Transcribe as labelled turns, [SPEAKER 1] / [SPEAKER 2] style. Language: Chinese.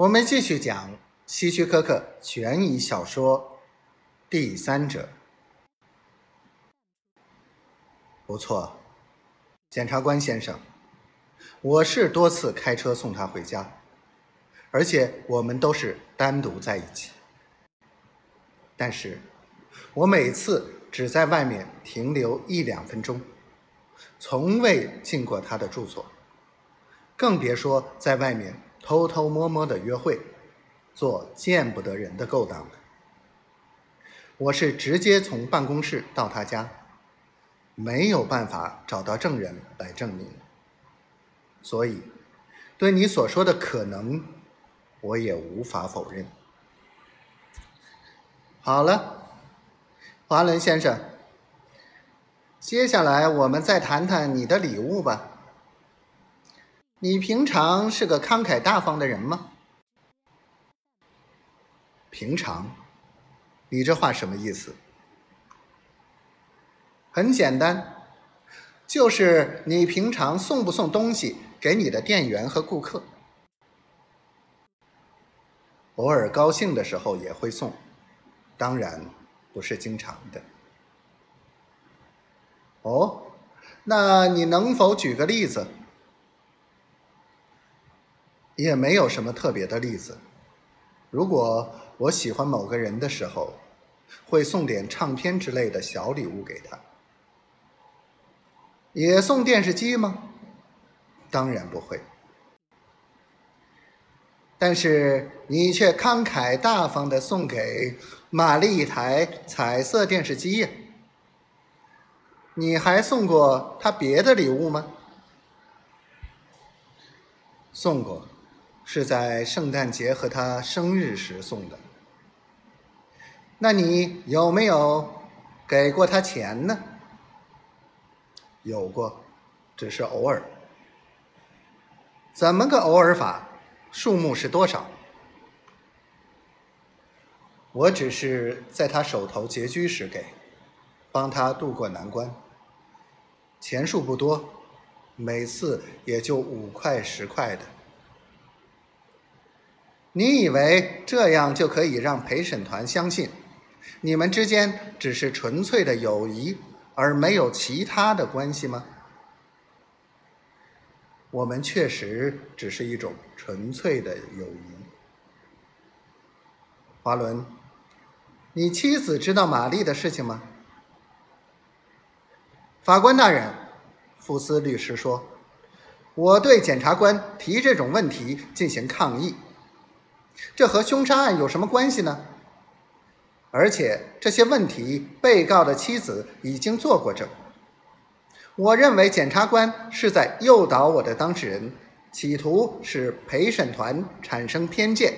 [SPEAKER 1] 我们继续讲希区柯克悬疑小说《第三者》。不错，检察官先生，我是多次开车送他回家，而且我们都是单独在一起。但是，我每次只在外面停留一两分钟，从未进过他的住所，更别说在外面偷偷摸摸的约会，做见不得人的勾当。我是直接从办公室到他家。没有办法找到证人来证明，所以对你所说的可能，我也无法否认。好了，华伦先生，接下来我们再谈谈你的礼物吧。你平常是个慷慨大方的人吗？平常？你这话什么意思？很简单，就是你平常送不送东西给你的店员和顾客？偶尔高兴的时候也会送，当然不是经常的。哦，那你能否举个例子？也没有什么特别的例子。如果我喜欢某个人的时候，会送点唱片之类的小礼物给他。也送电视机吗？当然不会。但是你却慷慨大方的送给玛丽一台彩色电视机呀。你还送过她别的礼物吗？送过，是在圣诞节和他生日时送的。那你有没有给过他钱呢？有过，只是偶尔。怎么个偶尔法？数目是多少？我只是在他手头拮据时给，帮他渡过难关。钱数不多，每次也就五块十块的。你以为这样就可以让陪审团相信，你们之间只是纯粹的友谊？而没有其他的关系吗？我们确实只是一种纯粹的友谊。华伦，你妻子知道玛丽的事情吗？法官大人，福斯律师说：“我对检察官提这种问题进行抗议。这和凶杀案有什么关系呢？”而且这些问题，被告的妻子已经作过证。我认为检察官是在诱导我的当事人，企图使陪审团产生偏见，